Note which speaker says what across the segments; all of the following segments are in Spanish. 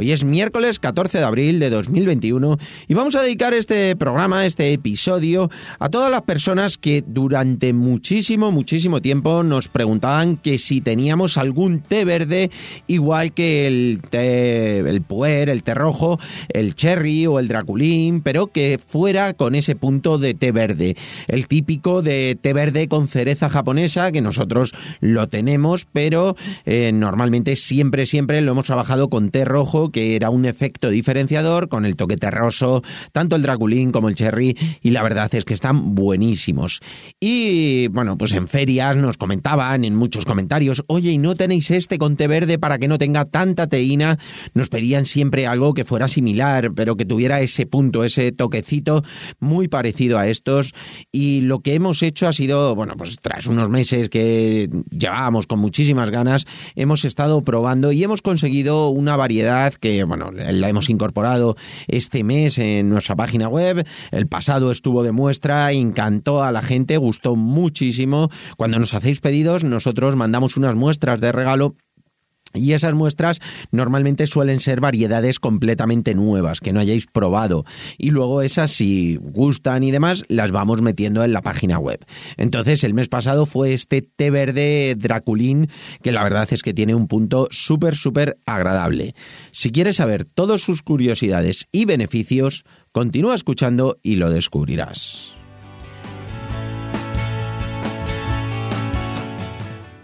Speaker 1: Hoy es miércoles 14 de abril de 2021 y vamos a dedicar este programa, este episodio, a todas las personas que durante muchísimo, muchísimo tiempo nos preguntaban que si teníamos algún té verde igual que el té, el puer, el té rojo, el cherry o el draculín, pero que fuera con ese punto de té verde. El típico de té verde con cereza japonesa, que nosotros lo tenemos, pero eh, normalmente siempre, siempre lo hemos trabajado con té rojo que era un efecto diferenciador con el toque terroso, tanto el Draculín como el Cherry, y la verdad es que están buenísimos. Y bueno, pues en ferias nos comentaban en muchos comentarios, oye, ¿y no tenéis este con té verde para que no tenga tanta teína? Nos pedían siempre algo que fuera similar, pero que tuviera ese punto, ese toquecito muy parecido a estos. Y lo que hemos hecho ha sido, bueno, pues tras unos meses que llevábamos con muchísimas ganas, hemos estado probando y hemos conseguido una variedad que bueno, la hemos incorporado este mes en nuestra página web. El pasado estuvo de muestra, encantó a la gente, gustó muchísimo. Cuando nos hacéis pedidos, nosotros mandamos unas muestras de regalo y esas muestras normalmente suelen ser variedades completamente nuevas que no hayáis probado. Y luego esas, si gustan y demás, las vamos metiendo en la página web. Entonces, el mes pasado fue este té verde Draculín, que la verdad es que tiene un punto súper, súper agradable. Si quieres saber todas sus curiosidades y beneficios, continúa escuchando y lo descubrirás.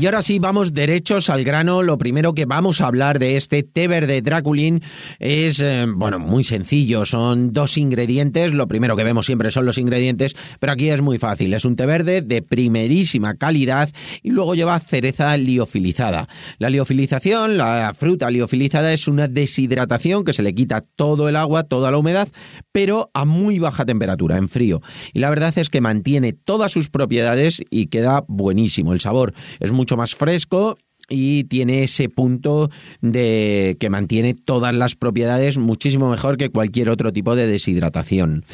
Speaker 1: Y ahora sí, vamos derechos al grano. Lo primero que vamos a hablar de este té verde Draculín es, eh, bueno, muy sencillo. Son dos ingredientes. Lo primero que vemos siempre son los ingredientes, pero aquí es muy fácil. Es un té verde de primerísima calidad y luego lleva cereza liofilizada. La liofilización, la fruta liofilizada, es una deshidratación que se le quita todo el agua, toda la humedad, pero a muy baja temperatura, en frío. Y la verdad es que mantiene todas sus propiedades y queda buenísimo. El sabor es más fresco y tiene ese punto de que mantiene todas las propiedades muchísimo mejor que cualquier otro tipo de deshidratación.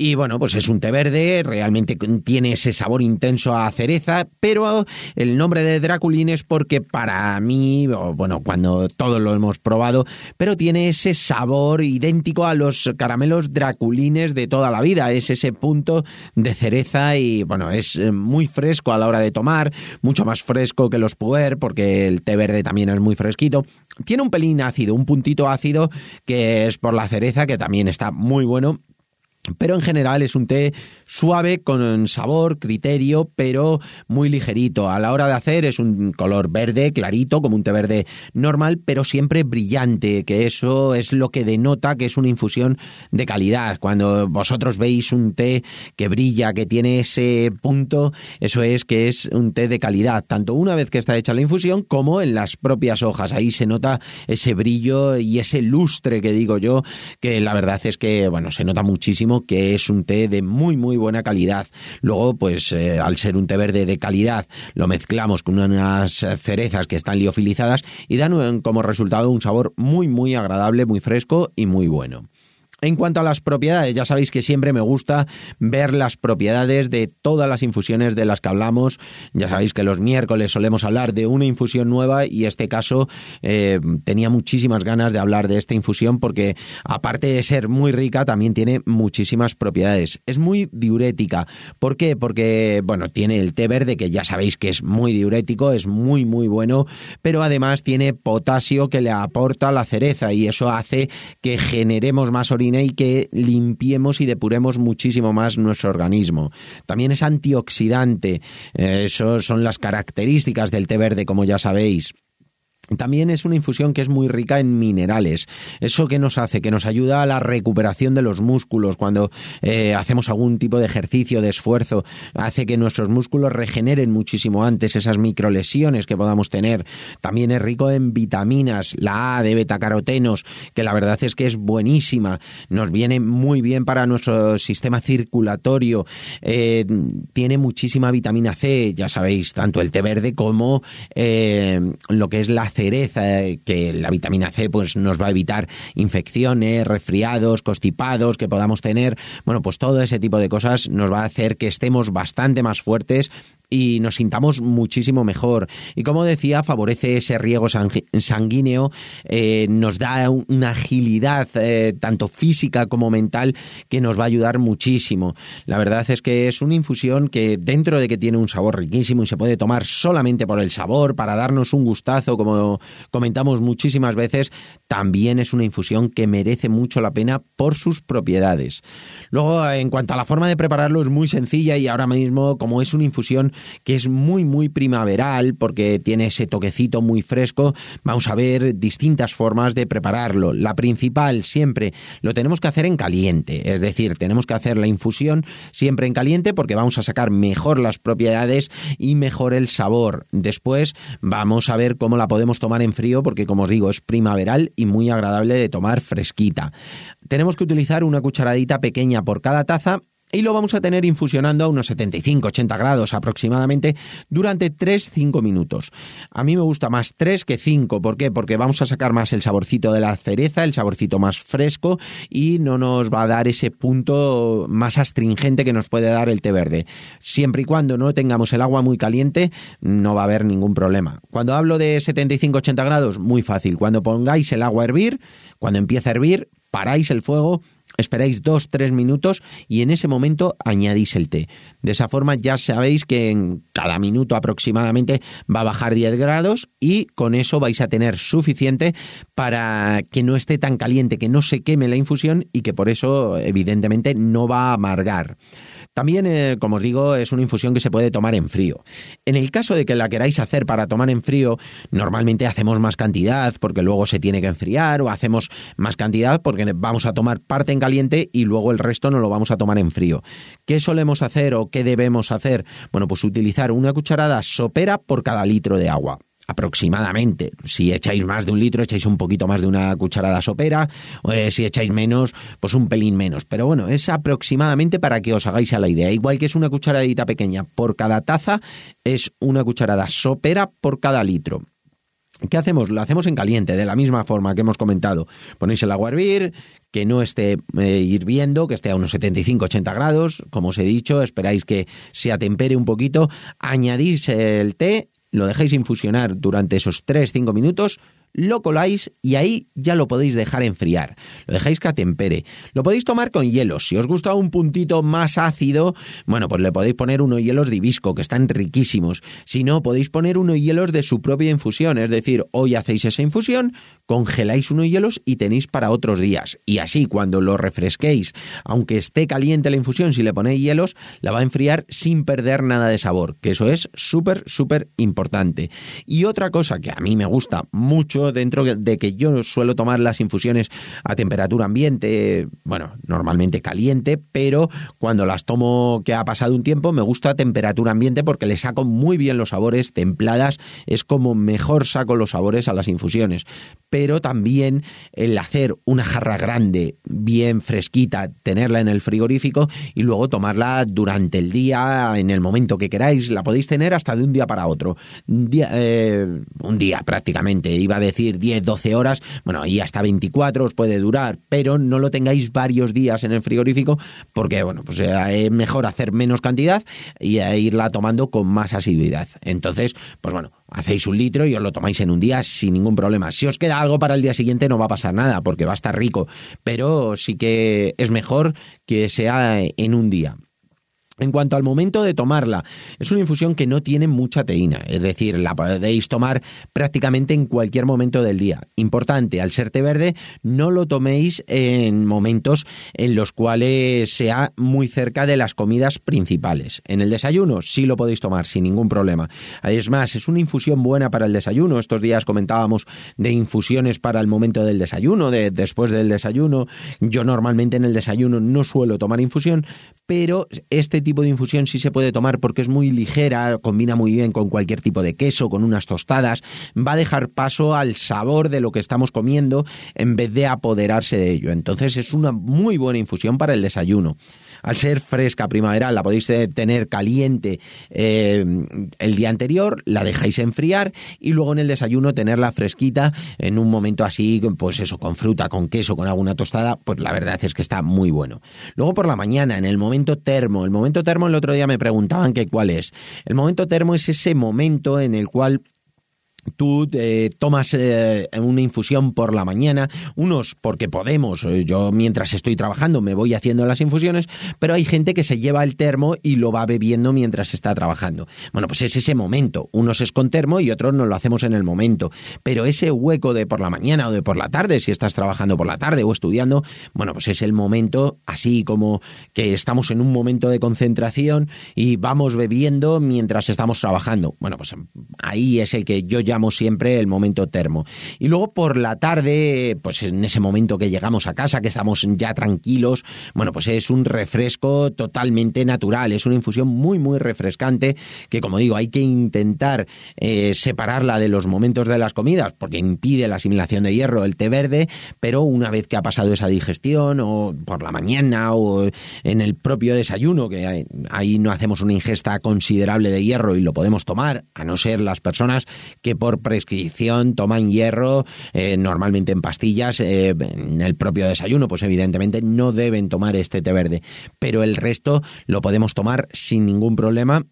Speaker 1: Y bueno, pues es un té verde, realmente tiene ese sabor intenso a cereza, pero el nombre de Draculín es porque para mí, bueno, cuando todos lo hemos probado, pero tiene ese sabor idéntico a los caramelos Draculines de toda la vida, es ese punto de cereza y bueno, es muy fresco a la hora de tomar, mucho más fresco que los puer porque el té verde también es muy fresquito. Tiene un pelín ácido, un puntito ácido que es por la cereza que también está muy bueno pero en general es un té suave con sabor, criterio, pero muy ligerito. A la hora de hacer es un color verde, clarito, como un té verde normal, pero siempre brillante, que eso es lo que denota que es una infusión de calidad. Cuando vosotros veis un té que brilla, que tiene ese punto, eso es que es un té de calidad, tanto una vez que está hecha la infusión como en las propias hojas. Ahí se nota ese brillo y ese lustre que digo yo, que la verdad es que, bueno, se nota muchísimo que es un té de muy muy buena calidad. Luego, pues eh, al ser un té verde de calidad, lo mezclamos con unas cerezas que están liofilizadas y dan como resultado un sabor muy muy agradable, muy fresco y muy bueno. En cuanto a las propiedades, ya sabéis que siempre me gusta ver las propiedades de todas las infusiones de las que hablamos. Ya sabéis que los miércoles solemos hablar de una infusión nueva y este caso eh, tenía muchísimas ganas de hablar de esta infusión porque aparte de ser muy rica también tiene muchísimas propiedades. Es muy diurética. ¿Por qué? Porque, bueno, tiene el té verde que ya sabéis que es muy diurético, es muy muy bueno, pero además tiene potasio que le aporta la cereza y eso hace que generemos más orina y que limpiemos y depuremos muchísimo más nuestro organismo. También es antioxidante. Eh, son las características del té verde, como ya sabéis. También es una infusión que es muy rica en minerales. ¿Eso que nos hace? Que nos ayuda a la recuperación de los músculos cuando eh, hacemos algún tipo de ejercicio, de esfuerzo. Hace que nuestros músculos regeneren muchísimo antes esas microlesiones que podamos tener. También es rico en vitaminas, la A de betacarotenos, que la verdad es que es buenísima. Nos viene muy bien para nuestro sistema circulatorio. Eh, tiene muchísima vitamina C, ya sabéis, tanto el té verde como eh, lo que es la cereza, que la vitamina C pues nos va a evitar infecciones, resfriados, constipados que podamos tener. Bueno, pues todo ese tipo de cosas nos va a hacer que estemos bastante más fuertes y nos sintamos muchísimo mejor. Y como decía, favorece ese riego sanguíneo, eh, nos da una agilidad eh, tanto física como mental que nos va a ayudar muchísimo. La verdad es que es una infusión que dentro de que tiene un sabor riquísimo y se puede tomar solamente por el sabor, para darnos un gustazo, como comentamos muchísimas veces, también es una infusión que merece mucho la pena por sus propiedades. Luego, en cuanto a la forma de prepararlo, es muy sencilla y ahora mismo, como es una infusión que es muy, muy primaveral, porque tiene ese toquecito muy fresco, vamos a ver distintas formas de prepararlo. La principal siempre lo tenemos que hacer en caliente, es decir, tenemos que hacer la infusión siempre en caliente porque vamos a sacar mejor las propiedades y mejor el sabor. Después vamos a ver cómo la tomar en frío porque como os digo es primaveral y muy agradable de tomar fresquita. Tenemos que utilizar una cucharadita pequeña por cada taza y lo vamos a tener infusionando a unos 75-80 grados aproximadamente durante 3-5 minutos. A mí me gusta más 3 que 5, ¿por qué? Porque vamos a sacar más el saborcito de la cereza, el saborcito más fresco y no nos va a dar ese punto más astringente que nos puede dar el té verde. Siempre y cuando no tengamos el agua muy caliente, no va a haber ningún problema. Cuando hablo de 75-80 grados, muy fácil. Cuando pongáis el agua a hervir, cuando empieza a hervir, paráis el fuego, esperáis dos, tres minutos y en ese momento añadís el té. De esa forma ya sabéis que en cada minuto aproximadamente va a bajar 10 grados y con eso vais a tener suficiente para que no esté tan caliente, que no se queme la infusión y que por eso evidentemente no va a amargar. También, eh, como os digo, es una infusión que se puede tomar en frío. En el caso de que la queráis hacer para tomar en frío, normalmente hacemos más cantidad porque luego se tiene que enfriar o hacemos más cantidad porque vamos a tomar parte en caliente y luego el resto no lo vamos a tomar en frío. ¿Qué solemos hacer o qué debemos hacer? Bueno, pues utilizar una cucharada sopera por cada litro de agua aproximadamente. Si echáis más de un litro, echáis un poquito más de una cucharada sopera, eh, si echáis menos, pues un pelín menos. Pero bueno, es aproximadamente para que os hagáis a la idea. Igual que es una cucharadita pequeña por cada taza, es una cucharada sopera por cada litro. ¿Qué hacemos? Lo hacemos en caliente, de la misma forma que hemos comentado. Ponéis el agua a hervir, que no esté eh, hirviendo, que esté a unos 75-80 grados, como os he dicho, esperáis que se atempere un poquito, añadís el té lo dejáis infusionar durante esos 3-5 minutos, lo coláis y ahí ya lo podéis dejar enfriar. Lo dejáis que atempere. Lo podéis tomar con hielos. Si os gusta un puntito más ácido, bueno, pues le podéis poner unos hielos de hibisco, que están riquísimos. Si no, podéis poner unos hielos de su propia infusión. Es decir, hoy hacéis esa infusión, congeláis unos hielos y tenéis para otros días. Y así, cuando lo refresquéis, aunque esté caliente la infusión, si le ponéis hielos, la va a enfriar sin perder nada de sabor. Que eso es súper, súper importante. Y otra cosa que a mí me gusta mucho dentro de que yo suelo tomar las infusiones a temperatura ambiente, bueno, normalmente caliente, pero cuando las tomo que ha pasado un tiempo me gusta a temperatura ambiente porque le saco muy bien los sabores templadas, es como mejor saco los sabores a las infusiones. Pero también el hacer una jarra grande, bien fresquita, tenerla en el frigorífico y luego tomarla durante el día, en el momento que queráis, la podéis tener hasta de un día para otro. Un día, eh, prácticamente, iba a decir 10, 12 horas, bueno, y hasta 24 os puede durar, pero no lo tengáis varios días en el frigorífico porque, bueno, pues eh, es mejor hacer menos cantidad y eh, irla tomando con más asiduidad. Entonces, pues bueno, hacéis un litro y os lo tomáis en un día sin ningún problema. Si os queda algo para el día siguiente no va a pasar nada porque va a estar rico, pero sí que es mejor que sea en un día. En cuanto al momento de tomarla, es una infusión que no tiene mucha teína, es decir, la podéis tomar prácticamente en cualquier momento del día. Importante, al ser té verde, no lo toméis en momentos en los cuales sea muy cerca de las comidas principales. En el desayuno sí lo podéis tomar sin ningún problema. Es más, es una infusión buena para el desayuno. Estos días comentábamos de infusiones para el momento del desayuno, de después del desayuno. Yo normalmente en el desayuno no suelo tomar infusión, pero este tipo de infusión sí se puede tomar porque es muy ligera, combina muy bien con cualquier tipo de queso, con unas tostadas, va a dejar paso al sabor de lo que estamos comiendo en vez de apoderarse de ello. Entonces es una muy buena infusión para el desayuno al ser fresca primaveral, la podéis tener caliente eh, el día anterior, la dejáis enfriar y luego en el desayuno tenerla fresquita en un momento así, pues eso, con fruta, con queso, con alguna tostada, pues la verdad es que está muy bueno. Luego por la mañana, en el momento termo, el momento termo el otro día me preguntaban que cuál es. El momento termo es ese momento en el cual Tú eh, tomas eh, una infusión por la mañana, unos porque podemos, eh, yo mientras estoy trabajando me voy haciendo las infusiones, pero hay gente que se lleva el termo y lo va bebiendo mientras está trabajando. Bueno, pues es ese momento, unos es con termo y otros no lo hacemos en el momento, pero ese hueco de por la mañana o de por la tarde, si estás trabajando por la tarde o estudiando, bueno, pues es el momento así como que estamos en un momento de concentración y vamos bebiendo mientras estamos trabajando. Bueno, pues ahí es el que yo llamo siempre el momento termo. Y luego por la tarde, pues en ese momento que llegamos a casa, que estamos ya tranquilos, bueno, pues es un refresco totalmente natural, es una infusión muy, muy refrescante, que como digo, hay que intentar eh, separarla de los momentos de las comidas, porque impide la asimilación de hierro el té verde, pero una vez que ha pasado esa digestión, o por la mañana, o en el propio desayuno, que ahí no hacemos una ingesta considerable de hierro y lo podemos tomar, a no ser las personas que por prescripción toman hierro, eh, normalmente en pastillas, eh, en el propio desayuno, pues evidentemente no deben tomar este té verde, pero el resto lo podemos tomar sin ningún problema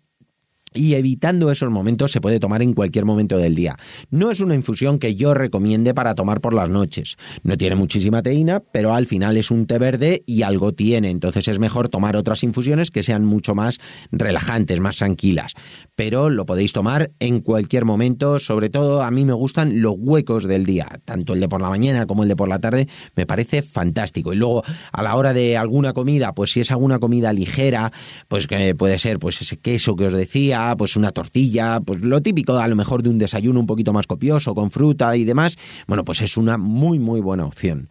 Speaker 1: y evitando esos momentos se puede tomar en cualquier momento del día. No es una infusión que yo recomiende para tomar por las noches. No tiene muchísima teína, pero al final es un té verde y algo tiene. Entonces es mejor tomar otras infusiones que sean mucho más relajantes, más tranquilas. Pero lo podéis tomar en cualquier momento. Sobre todo a mí me gustan los huecos del día. Tanto el de por la mañana como el de por la tarde me parece fantástico. Y luego a la hora de alguna comida, pues si es alguna comida ligera, pues que puede ser pues ese queso que os decía, pues una tortilla, pues lo típico a lo mejor de un desayuno un poquito más copioso, con fruta y demás, bueno, pues es una muy, muy buena opción.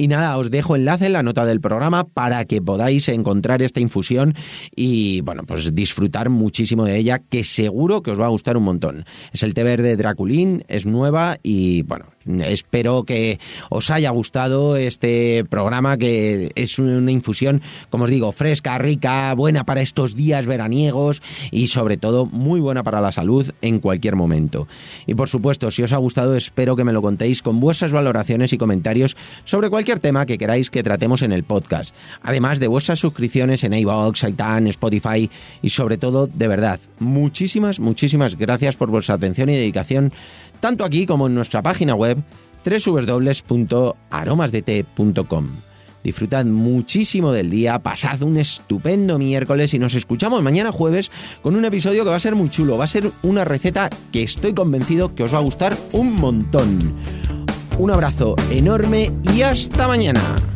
Speaker 1: Y nada, os dejo enlace en la nota del programa para que podáis encontrar esta infusión y, bueno, pues disfrutar muchísimo de ella, que seguro que os va a gustar un montón. Es el té verde Draculín, es nueva y, bueno, espero que os haya gustado este programa que es una infusión, como os digo, fresca, rica, buena para estos días veraniegos y sobre todo muy buena para la salud en cualquier momento. Y por supuesto, si os ha gustado, espero que me lo contéis con vuestras valoraciones y comentarios sobre cualquier tema que queráis que tratemos en el podcast, además de vuestras suscripciones en iVoox, iTunes, Spotify y sobre todo, de verdad, muchísimas, muchísimas gracias por vuestra atención y dedicación tanto aquí como en nuestra página web www.aromasdete.com. Disfrutad muchísimo del día, pasad un estupendo miércoles y nos escuchamos mañana jueves con un episodio que va a ser muy chulo, va a ser una receta que estoy convencido que os va a gustar un montón. Un abrazo enorme y hasta mañana.